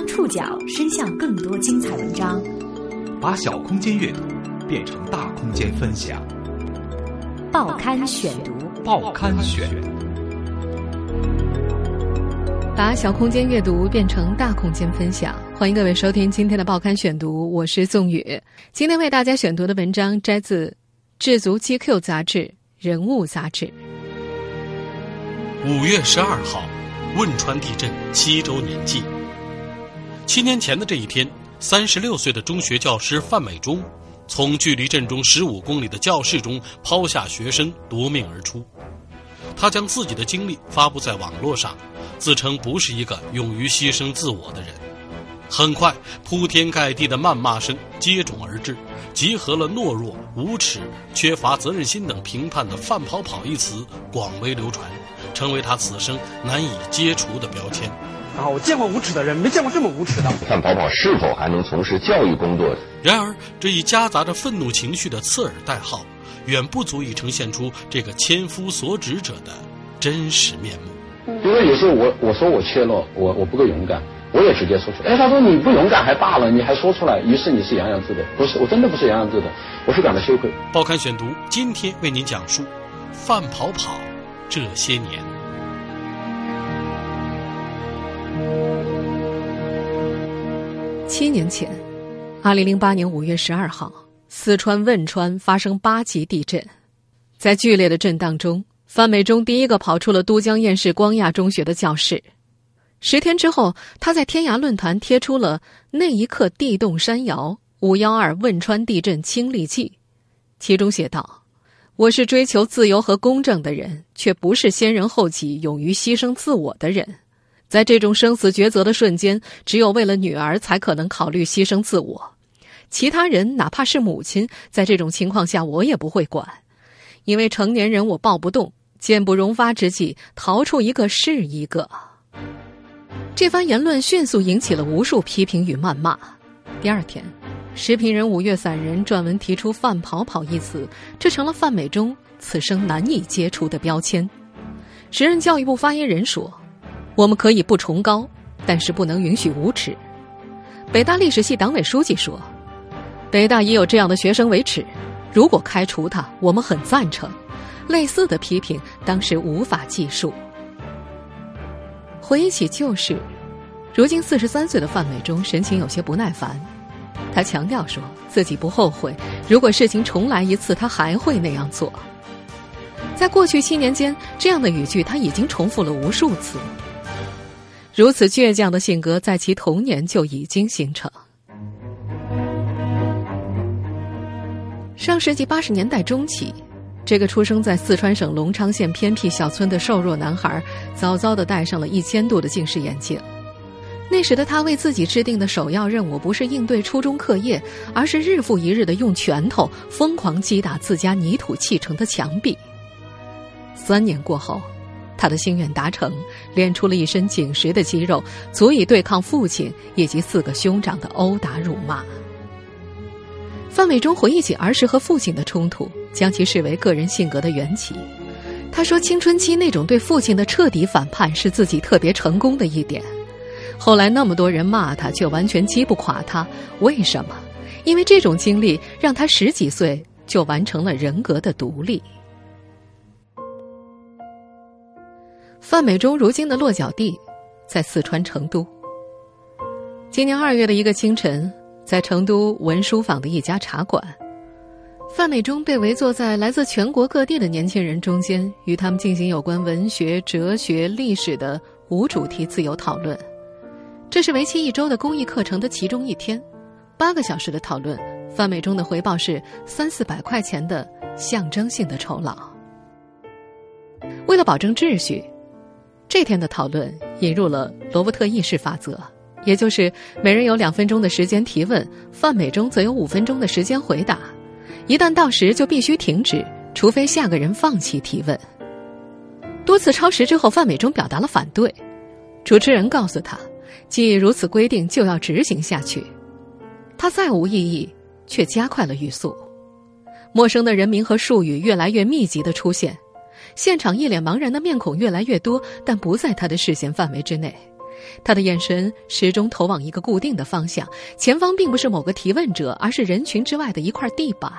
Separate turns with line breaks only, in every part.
将触角伸向更多精彩文章，
把小空间阅读变成大空间分享。
报刊选读，
报刊选，
把小空间阅读变成大空间分享。欢迎各位收听今天的报刊选读，我是宋宇。今天为大家选读的文章摘自《智足 GQ》杂志《人物》杂志。
五月十二号。汶川地震七周年祭。七年前的这一天，三十六岁的中学教师范美忠，从距离震中十五公里的教室中抛下学生夺命而出。他将自己的经历发布在网络上，自称不是一个勇于牺牲自我的人。很快，铺天盖地的谩骂声接踵而至，集合了懦弱、无耻、缺乏责任心等评判的“范跑跑”一词广为流传。成为他此生难以揭除的标签。
啊，我见过无耻的人，没见过这么无耻的。
范跑跑是否还能从事教育工作？
然而，这一夹杂着愤怒情绪的刺耳代号，远不足以呈现出这个千夫所指者的真实面目。
因为有时候我我说我怯懦，我我不够勇敢，我也直接说出来。哎，他说你不勇敢还罢了，你还说出来，于是你是洋洋自得。不是，我真的不是洋洋自得，我是感到羞愧。
报刊选读今天为您讲述范跑跑。这些年，
七年前，二零零八年五月十二号，四川汶川发生八级地震，在剧烈的震荡中，范美忠第一个跑出了都江堰市光亚中学的教室。十天之后，他在天涯论坛贴出了“那一刻地动山摇，五幺二汶川地震亲历记”，其中写道。我是追求自由和公正的人，却不是先人后己、勇于牺牲自我的人。在这种生死抉择的瞬间，只有为了女儿才可能考虑牺牲自我。其他人，哪怕是母亲，在这种情况下，我也不会管，因为成年人我抱不动，剑不容发之际，逃出一个是一个。这番言论迅速引起了无数批评与谩骂。第二天。时评人五月散人撰文提出“范跑跑”一词，这成了范美忠此生难以揭除的标签。时任教育部发言人说：“我们可以不崇高，但是不能允许无耻。”北大历史系党委书记说：“北大也有这样的学生为耻，如果开除他，我们很赞成。”类似的批评当时无法计数。回忆起旧事，如今四十三岁的范美忠神情有些不耐烦。他强调说自己不后悔，如果事情重来一次，他还会那样做。在过去七年间，这样的语句他已经重复了无数次。如此倔强的性格，在其童年就已经形成。上世纪八十年代中期，这个出生在四川省隆昌县偏僻小村的瘦弱男孩，早早的戴上了一千度的近视眼镜。那时的他为自己制定的首要任务，不是应对初中课业，而是日复一日的用拳头疯狂击打自家泥土砌成的墙壁。三年过后，他的心愿达成，练出了一身紧实的肌肉，足以对抗父亲以及四个兄长的殴打辱骂。范伟忠回忆起儿时和父亲的冲突，将其视为个人性格的缘起。他说：“青春期那种对父亲的彻底反叛，是自己特别成功的一点。”后来那么多人骂他，却完全击不垮他，为什么？因为这种经历让他十几岁就完成了人格的独立。范美忠如今的落脚地在四川成都。今年二月的一个清晨，在成都文殊坊的一家茶馆，范美忠被围坐在来自全国各地的年轻人中间，与他们进行有关文学、哲学、历史的无主题自由讨论。这是为期一周的公益课程的其中一天，八个小时的讨论，范美忠的回报是三四百块钱的象征性的酬劳。为了保证秩序，这天的讨论引入了罗伯特议事法则，也就是每人有两分钟的时间提问，范美忠则有五分钟的时间回答，一旦到时就必须停止，除非下个人放弃提问。多次超时之后，范美忠表达了反对，主持人告诉他。既如此规定，就要执行下去。他再无异议，却加快了语速。陌生的人名和术语越来越密集的出现，现场一脸茫然的面孔越来越多，但不在他的视线范围之内。他的眼神始终投往一个固定的方向，前方并不是某个提问者，而是人群之外的一块地板。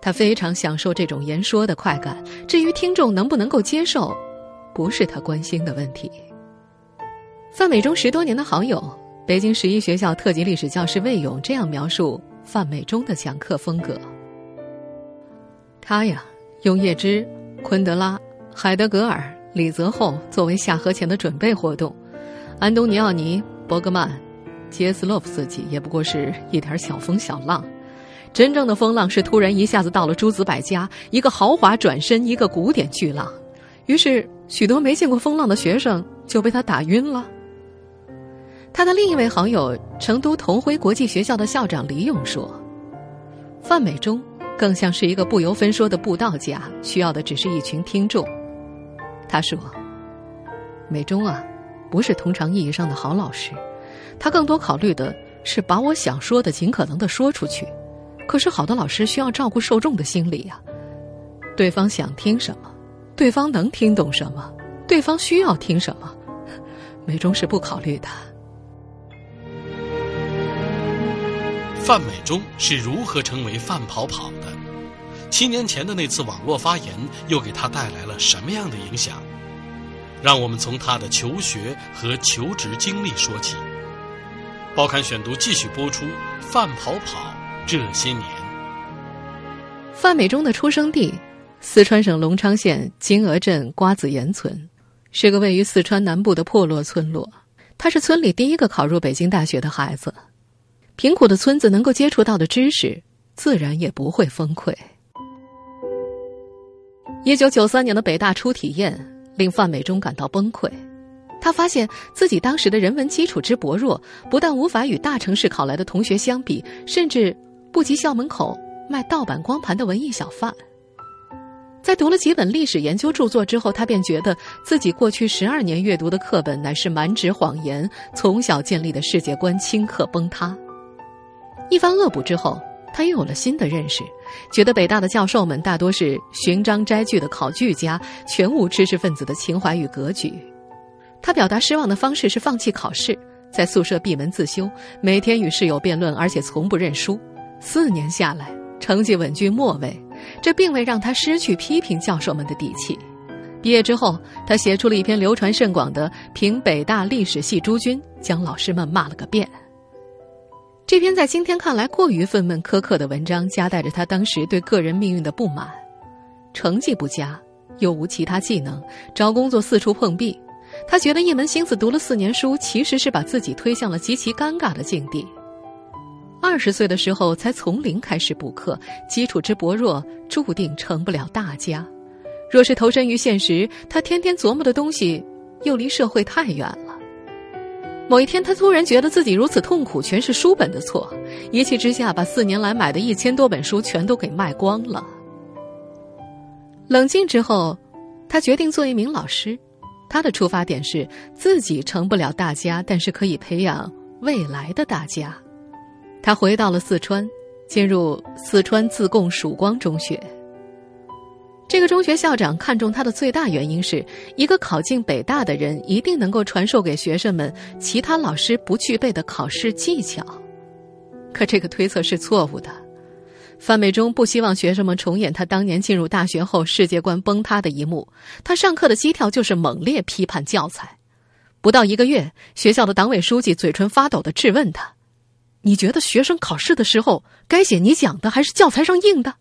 他非常享受这种言说的快感，至于听众能不能够接受，不是他关心的问题。范美忠十多年的好友，北京十一学校特级历史教师魏勇这样描述范美忠的讲课风格：他呀，用叶芝、昆德拉、海德格尔。李泽厚作为下河前的准备活动，安东尼奥尼、伯格曼、杰斯洛夫斯基也不过是一点小风小浪，真正的风浪是突然一下子到了诸子百家，一个豪华转身，一个古典巨浪，于是许多没见过风浪的学生就被他打晕了。他的另一位好友，成都同辉国际学校的校长李勇说：“范美忠更像是一个不由分说的布道家，需要的只是一群听众。”他说：“美中啊，不是通常意义上的好老师，他更多考虑的是把我想说的尽可能的说出去。可是好的老师需要照顾受众的心理呀，对方想听什么，对方能听懂什么，对方需要听什么，美中是不考虑的。”
范美忠是如何成为范跑跑的？七年前的那次网络发言，又给他带来了什么样的影响？让我们从他的求学和求职经历说起。报刊选读继续播出。范跑跑这些年，
范美忠的出生地四川省隆昌县金峨镇瓜子岩村，是个位于四川南部的破落村落。他是村里第一个考入北京大学的孩子。贫苦的村子能够接触到的知识，自然也不会崩溃。一九九三年的北大初体验令范美忠感到崩溃，他发现自己当时的人文基础之薄弱，不但无法与大城市考来的同学相比，甚至不及校门口卖盗版光盘的文艺小贩。在读了几本历史研究著作之后，他便觉得自己过去十二年阅读的课本乃是满纸谎言，从小建立的世界观顷刻崩塌。一番恶补之后。他又有了新的认识，觉得北大的教授们大多是寻章摘句的考据家，全无知识分子的情怀与格局。他表达失望的方式是放弃考试，在宿舍闭门自修，每天与室友辩论，而且从不认输。四年下来，成绩稳居末位，这并未让他失去批评教授们的底气。毕业之后，他写出了一篇流传甚广的《评北大历史系诸君》，将老师们骂了个遍。这篇在今天看来过于愤懑苛刻的文章，夹带着他当时对个人命运的不满。成绩不佳，又无其他技能，找工作四处碰壁。他觉得一门心思读了四年书，其实是把自己推向了极其尴尬的境地。二十岁的时候才从零开始补课，基础之薄弱，注定成不了大家。若是投身于现实，他天天琢磨的东西，又离社会太远了。某一天，他突然觉得自己如此痛苦，全是书本的错。一气之下，把四年来买的一千多本书全都给卖光了。冷静之后，他决定做一名老师。他的出发点是自己成不了大家，但是可以培养未来的大家。他回到了四川，进入四川自贡曙光中学。这个中学校长看中他的最大原因是一个考进北大的人一定能够传授给学生们其他老师不具备的考试技巧，可这个推测是错误的。范美忠不希望学生们重演他当年进入大学后世界观崩塌的一幕，他上课的基调就是猛烈批判教材。不到一个月，学校的党委书记嘴唇发抖的质问他：“你觉得学生考试的时候该写你讲的还是教材上印的？”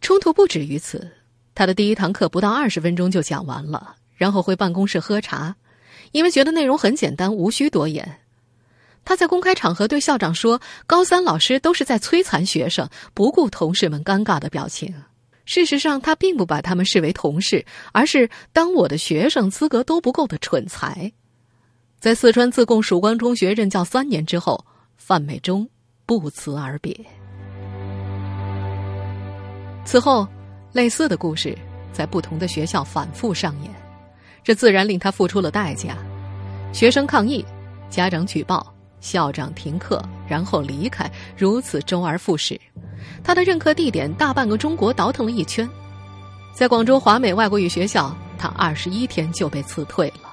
冲突不止于此，他的第一堂课不到二十分钟就讲完了，然后回办公室喝茶，因为觉得内容很简单，无需多言。他在公开场合对校长说：“高三老师都是在摧残学生，不顾同事们尴尬的表情。事实上，他并不把他们视为同事，而是当我的学生资格都不够的蠢材。”在四川自贡曙光中学任教三年之后，范美忠不辞而别。此后，类似的故事在不同的学校反复上演，这自然令他付出了代价：学生抗议、家长举报、校长停课，然后离开，如此周而复始。他的任课地点大半个中国倒腾了一圈，在广州华美外国语学校，他二十一天就被辞退了。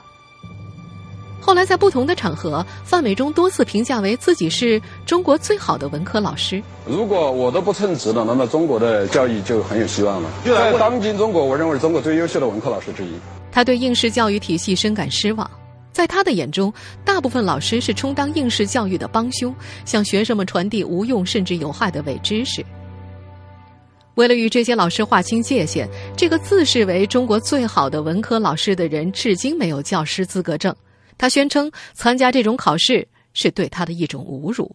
后来在不同的场合，范伟忠多次评价为自己是中国最好的文科老师。
如果我都不称职了，那么中国的教育就很有希望了。在当今中国，我认为中国最优秀的文科老师之一。
他对应试教育体系深感失望，在他的眼中，大部分老师是充当应试教育的帮凶，向学生们传递无用甚至有害的伪知识。为了与这些老师划清界限，这个自视为中国最好的文科老师的人，至今没有教师资格证。他宣称，参加这种考试是对他的一种侮辱。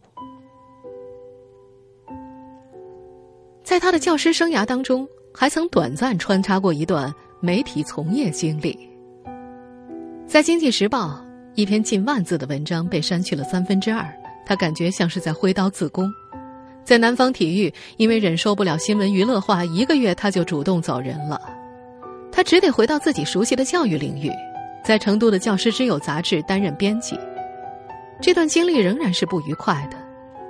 在他的教师生涯当中，还曾短暂穿插过一段媒体从业经历。在《经济时报》，一篇近万字的文章被删去了三分之二，他感觉像是在挥刀自宫。在南方体育，因为忍受不了新闻娱乐化，一个月他就主动走人了。他只得回到自己熟悉的教育领域。在成都的《教师之友》杂志担任编辑，这段经历仍然是不愉快的。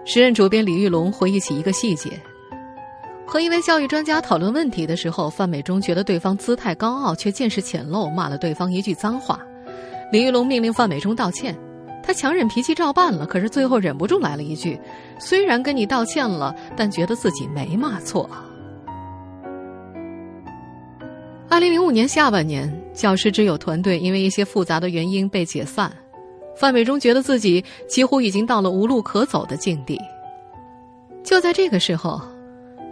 时任主编李玉龙回忆起一个细节：和一位教育专家讨论问题的时候，范美忠觉得对方姿态高傲，却见识浅陋，骂了对方一句脏话。李玉龙命令范美忠道歉，他强忍脾气照办了，可是最后忍不住来了一句：“虽然跟你道歉了，但觉得自己没骂错。”二零零五年下半年，教师之友团队因为一些复杂的原因被解散。范伟忠觉得自己几乎已经到了无路可走的境地。就在这个时候，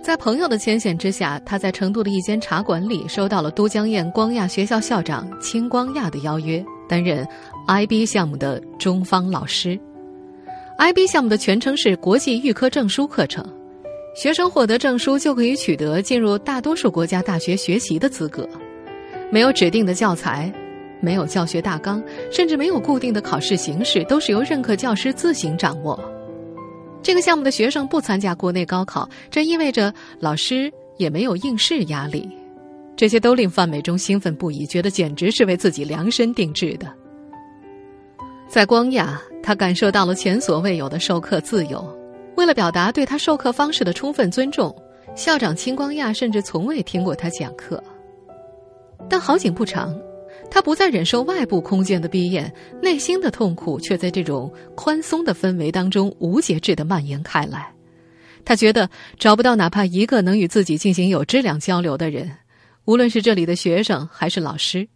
在朋友的牵线之下，他在成都的一间茶馆里收到了都江堰光亚学校校长青光亚的邀约，担任 IB 项目的中方老师。IB 项目的全称是国际预科证书课程。学生获得证书就可以取得进入大多数国家大学学习的资格，没有指定的教材，没有教学大纲，甚至没有固定的考试形式，都是由任课教师自行掌握。这个项目的学生不参加国内高考，这意味着老师也没有应试压力，这些都令范美忠兴奋不已，觉得简直是为自己量身定制的。在光亚，他感受到了前所未有的授课自由。为了表达对他授课方式的充分尊重，校长青光亚甚至从未听过他讲课。但好景不长，他不再忍受外部空间的逼仄，内心的痛苦却在这种宽松的氛围当中无节制的蔓延开来。他觉得找不到哪怕一个能与自己进行有质量交流的人，无论是这里的学生还是老师。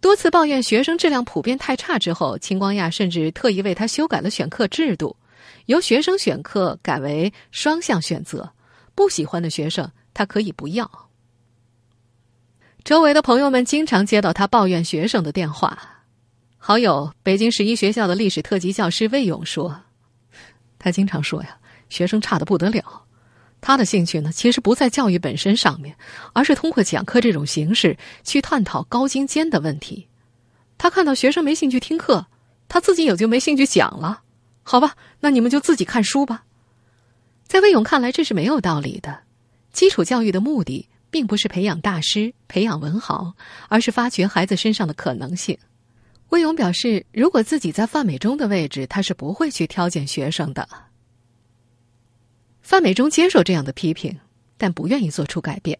多次抱怨学生质量普遍太差之后，青光亚甚至特意为他修改了选课制度。由学生选课改为双向选择，不喜欢的学生他可以不要。周围的朋友们经常接到他抱怨学生的电话。好友北京十一学校的历史特级教师魏勇说：“他经常说呀，学生差的不得了。他的兴趣呢，其实不在教育本身上面，而是通过讲课这种形式去探讨高精尖的问题。他看到学生没兴趣听课，他自己也就没兴趣讲了。”好吧，那你们就自己看书吧。在魏勇看来，这是没有道理的。基础教育的目的并不是培养大师、培养文豪，而是发掘孩子身上的可能性。魏勇表示，如果自己在范美忠的位置，他是不会去挑拣学生的。范美忠接受这样的批评，但不愿意做出改变。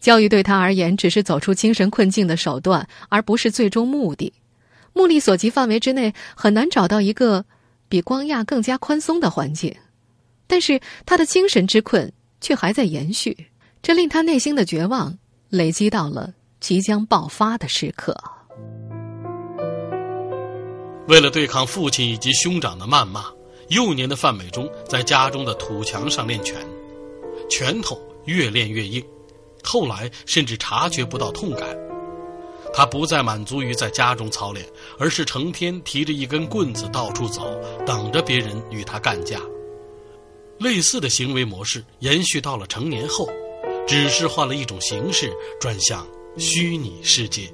教育对他而言，只是走出精神困境的手段，而不是最终目的。目力所及范围之内，很难找到一个。比光亚更加宽松的环境，但是他的精神之困却还在延续，这令他内心的绝望累积到了即将爆发的时刻。
为了对抗父亲以及兄长的谩骂，幼年的范美忠在家中的土墙上练拳，拳头越练越硬，后来甚至察觉不到痛感。他不再满足于在家中操练，而是成天提着一根棍子到处走，等着别人与他干架。类似的行为模式延续到了成年后，只是换了一种形式，转向虚拟世界。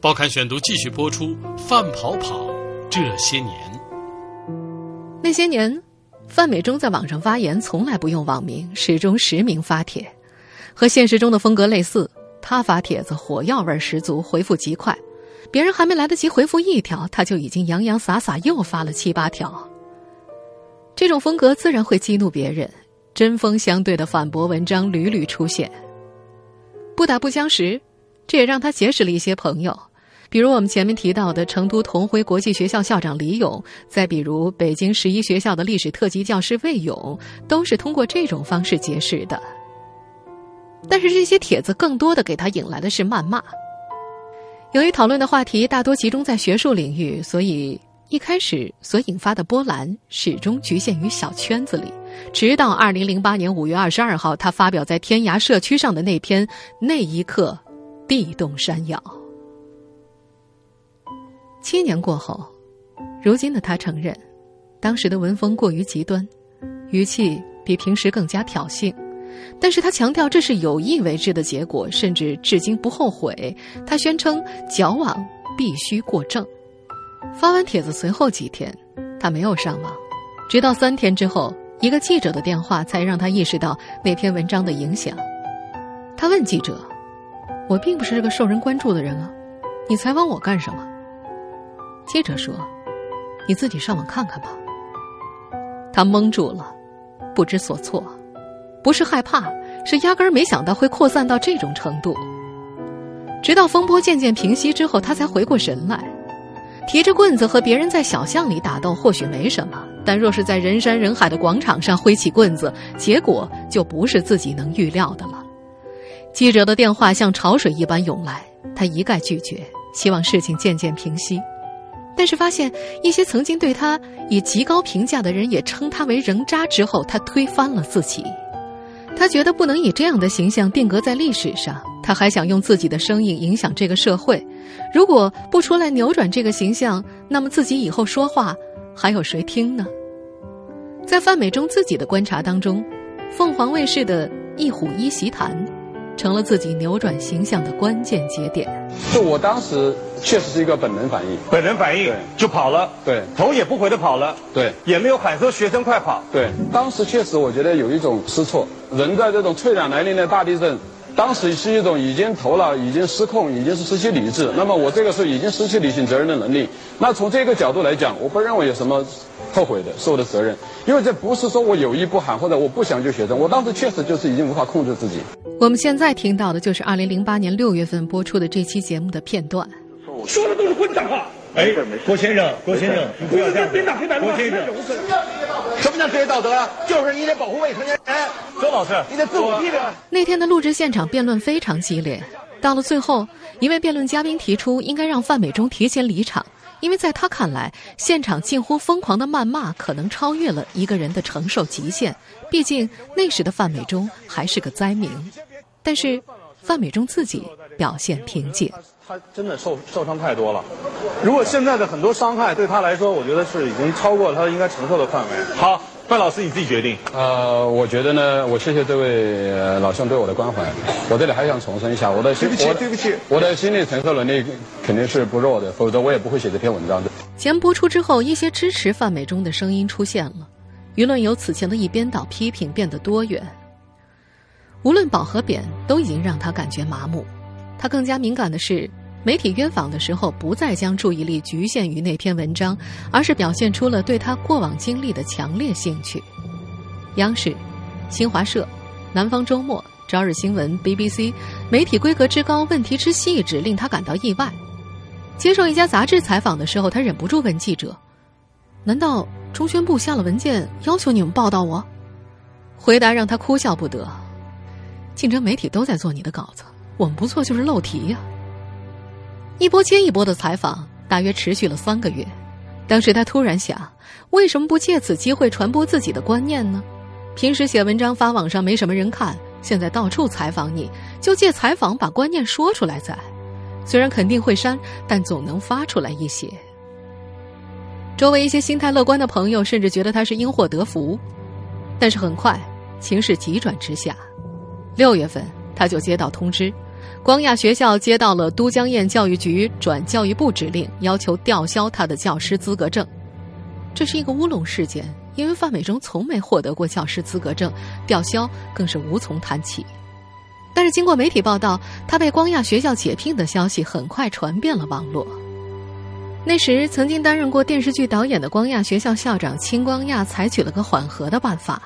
报刊选读继续播出《范跑跑这些年》。
那些年，范美忠在网上发言从来不用网名，始终实名发帖，和现实中的风格类似。他发帖子火药味十足，回复极快，别人还没来得及回复一条，他就已经洋洋洒洒又发了七八条。这种风格自然会激怒别人，针锋相对的反驳文章屡屡出现。不打不相识，这也让他结识了一些朋友。比如我们前面提到的成都同辉国际学校校长李勇，再比如北京十一学校的历史特级教师魏勇，都是通过这种方式结识的。但是这些帖子更多的给他引来的是谩骂。由于讨论的话题大多集中在学术领域，所以一开始所引发的波澜始终局限于小圈子里。直到二零零八年五月二十二号，他发表在天涯社区上的那篇《那一刻，地动山摇》。七年过后，如今的他承认，当时的文风过于极端，语气比平时更加挑衅。但是他强调这是有意为之的结果，甚至至今不后悔。他宣称矫枉必须过正。发完帖子随后几天，他没有上网，直到三天之后，一个记者的电话才让他意识到那篇文章的影响。他问记者：“我并不是个受人关注的人啊，你采访我干什么？”记者说：“你自己上网看看吧。”他懵住了，不知所措。不是害怕，是压根儿没想到会扩散到这种程度。直到风波渐渐平息之后，他才回过神来。提着棍子和别人在小巷里打斗或许没什么，但若是在人山人海的广场上挥起棍子，结果就不是自己能预料的了。记者的电话像潮水一般涌来，他一概拒绝，希望事情渐渐平息。但是发现一些曾经对他以极高评价的人也称他为人渣之后，他推翻了自己。他觉得不能以这样的形象定格在历史上，他还想用自己的声音影响这个社会。如果不出来扭转这个形象，那么自己以后说话还有谁听呢？在范美忠自己的观察当中，凤凰卫视的《一虎一席谈》。成了自己扭转形象的关键节点。
就我当时确实是一个本能反应，
本能反应就跑了，
对，
头也不回的跑了，
对，
也没有喊说学生快跑，
对。当时确实我觉得有一种失措，人在这种脆弱来临的大地震，当时是一种已经头脑已经失控，已经是失去理智。那么我这个时候已经失去履行责任的能力。那从这个角度来讲，我不认为有什么。后悔的是我的责任，因为这不是说我有意不喊或者我不想救学生，我当时确实就是已经无法控制自己。
我们现在听到的就是二零零八年六月份播出的这期节目的片段。
说的都是混账话！哎，郭先生，郭先生，你不要这样。郭先生，
什么叫职业道德啊？就是你得保护未成年人。
周老师，
你得自我批评。
那天的录制现场辩论非常激烈，到了最后，一位辩论嘉宾提出应该让范美忠提前离场。因为在他看来，现场近乎疯狂的谩骂可能超越了一个人的承受极限。毕竟那时的范美忠还是个灾民，但是范美忠自己表现平静。
他真的受受伤太多了。如果现在的很多伤害对他来说，我觉得是已经超过他应该承受的范围。好。范老师，你自己决定。
呃，我觉得呢，我谢谢这位老兄对我的关怀。我这里还想重申一下，我的
对不起，对不起，
我的心理承受能力肯定是不弱的，否则我也不会写这篇文章的。
节目播出之后，一些支持范美忠的声音出现了，舆论由此前的一边倒批评变得多元。无论褒和贬，都已经让他感觉麻木。他更加敏感的是。媒体约访的时候，不再将注意力局限于那篇文章，而是表现出了对他过往经历的强烈兴趣。央视、新华社、南方周末、朝日新闻、BBC，媒体规格之高，问题之细致，令他感到意外。接受一家杂志采访的时候，他忍不住问记者：“难道中宣部下了文件要求你们报道我？”回答让他哭笑不得：“竞争媒体都在做你的稿子，我们不做就是漏题呀。”一波接一波的采访，大约持续了三个月。当时他突然想，为什么不借此机会传播自己的观念呢？平时写文章发网上没什么人看，现在到处采访你，就借采访把观念说出来再。虽然肯定会删，但总能发出来一些。周围一些心态乐观的朋友甚至觉得他是因祸得福，但是很快情势急转直下。六月份，他就接到通知。光亚学校接到了都江堰教育局转教育部指令，要求吊销他的教师资格证。这是一个乌龙事件，因为范美忠从没获得过教师资格证，吊销更是无从谈起。但是经过媒体报道，他被光亚学校解聘的消息很快传遍了网络。那时曾经担任过电视剧导演的光亚学校校长青光亚采取了个缓和的办法，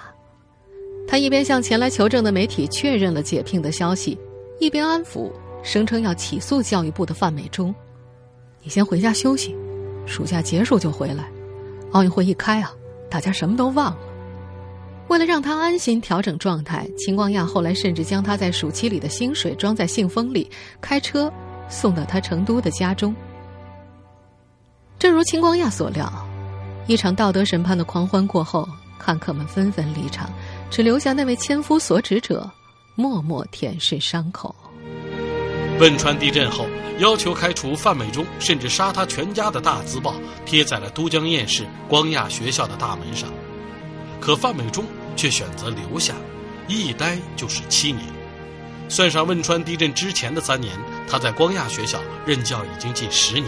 他一边向前来求证的媒体确认了解聘的消息。一边安抚，声称要起诉教育部的范美忠。你先回家休息，暑假结束就回来。奥运会一开啊，大家什么都忘了。为了让他安心调整状态，秦光亚后来甚至将他在暑期里的薪水装在信封里，开车送到他成都的家中。正如秦光亚所料，一场道德审判的狂欢过后，看客们纷纷离场，只留下那位千夫所指者默默舔舐伤口。
汶川地震后，要求开除范美忠，甚至杀他全家的大字报贴在了都江堰市光亚学校的大门上，可范美忠却选择留下，一待就是七年。算上汶川地震之前的三年，他在光亚学校任教已经近十年。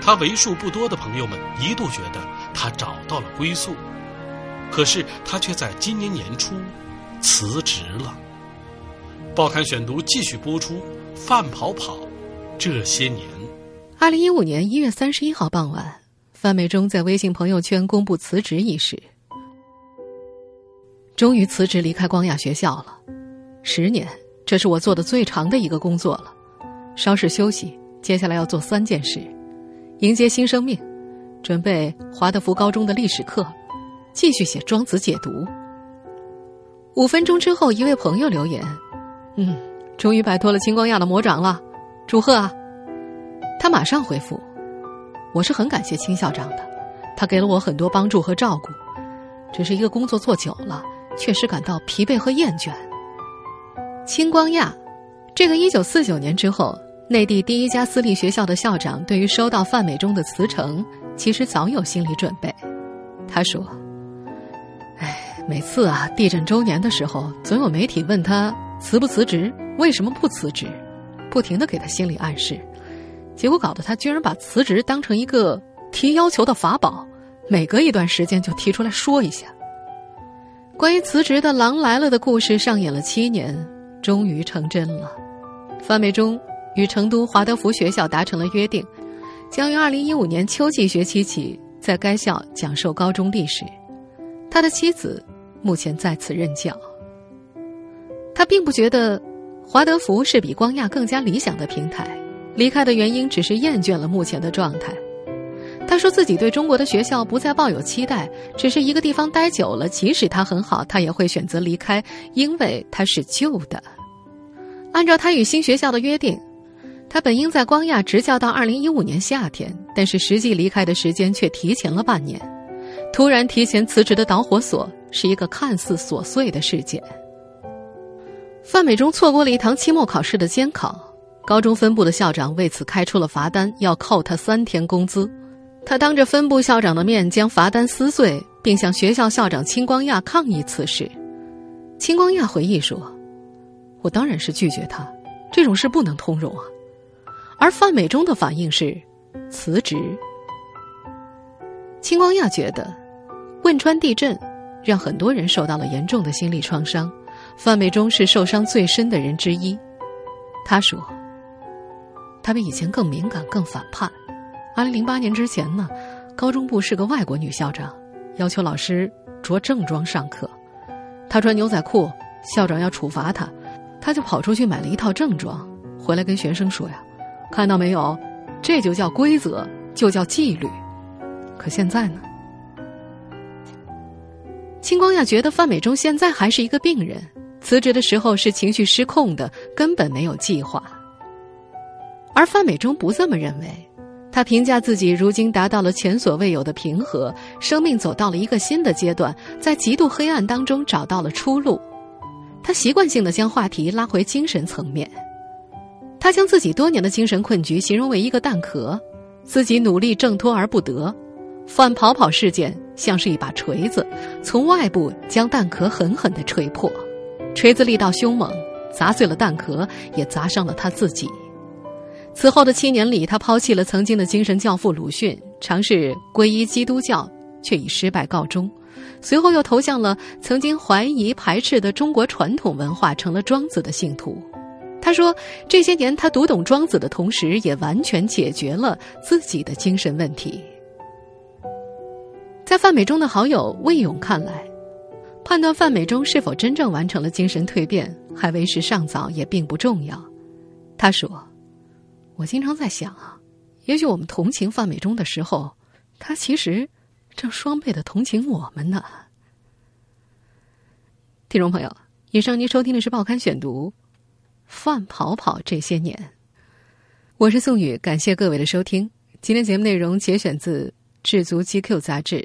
他为数不多的朋友们一度觉得他找到了归宿，可是他却在今年年初辞职了。报刊选读继续播出。范跑跑，这些年。
二零一五年一月三十一号傍晚，范美忠在微信朋友圈公布辞职一事。终于辞职离开光亚学校了，十年，这是我做的最长的一个工作了。稍事休息，接下来要做三件事：迎接新生命，准备华德福高中的历史课，继续写《庄子》解读。五分钟之后，一位朋友留言：“嗯。”终于摆脱了青光亚的魔掌了，祝贺啊！他马上回复：“我是很感谢青校长的，他给了我很多帮助和照顾。只是一个工作做久了，确实感到疲惫和厌倦。”青光亚，这个一九四九年之后内地第一家私立学校的校长，对于收到范美忠的辞呈，其实早有心理准备。他说：“，每次啊地震周年的时候，总有媒体问他辞不辞职。”为什么不辞职？不停的给他心理暗示，结果搞得他居然把辞职当成一个提要求的法宝，每隔一段时间就提出来说一下。关于辞职的“狼来了”的故事上演了七年，终于成真了。范美忠与成都华德福学校达成了约定，将于二零一五年秋季学期起在该校讲授高中历史。他的妻子目前在此任教。他并不觉得。华德福是比光亚更加理想的平台，离开的原因只是厌倦了目前的状态。他说自己对中国的学校不再抱有期待，只是一个地方待久了，即使它很好，他也会选择离开，因为它是旧的。按照他与新学校的约定，他本应在光亚执教到二零一五年夏天，但是实际离开的时间却提前了半年。突然提前辞职的导火索是一个看似琐碎的事件。范美忠错过了一堂期末考试的监考，高中分部的校长为此开出了罚单，要扣他三天工资。他当着分部校长的面将罚单撕碎，并向学校校长青光亚抗议此事。青光亚回忆说：“我当然是拒绝他，这种事不能通融啊。”而范美忠的反应是辞职。青光亚觉得，汶川地震让很多人受到了严重的心理创伤。范美忠是受伤最深的人之一，他说：“他比以前更敏感、更反叛。二零零八年之前呢，高中部是个外国女校长，要求老师着正装上课。他穿牛仔裤，校长要处罚他，他就跑出去买了一套正装，回来跟学生说呀：‘看到没有，这就叫规则，就叫纪律。’可现在呢？”青光亚觉得范美忠现在还是一个病人。辞职的时候是情绪失控的，根本没有计划。而范美忠不这么认为，他评价自己如今达到了前所未有的平和，生命走到了一个新的阶段，在极度黑暗当中找到了出路。他习惯性的将话题拉回精神层面，他将自己多年的精神困局形容为一个蛋壳，自己努力挣脱而不得。范跑跑事件像是一把锤子，从外部将蛋壳狠狠的锤破。锤子力道凶猛，砸碎了蛋壳，也砸伤了他自己。此后的七年里，他抛弃了曾经的精神教父鲁迅，尝试皈依基督教，却以失败告终。随后又投向了曾经怀疑排斥的中国传统文化，成了庄子的信徒。他说：“这些年，他读懂庄子的同时，也完全解决了自己的精神问题。”在范美忠的好友魏勇看来。判断范美忠是否真正完成了精神蜕变，还为时尚早，也并不重要。他说：“我经常在想啊，也许我们同情范美忠的时候，他其实正双倍的同情我们呢。听众朋友，以上您收听的是《报刊选读》，范跑跑这些年，我是宋宇，感谢各位的收听。今天节目内容节选自《智足 GQ》杂志《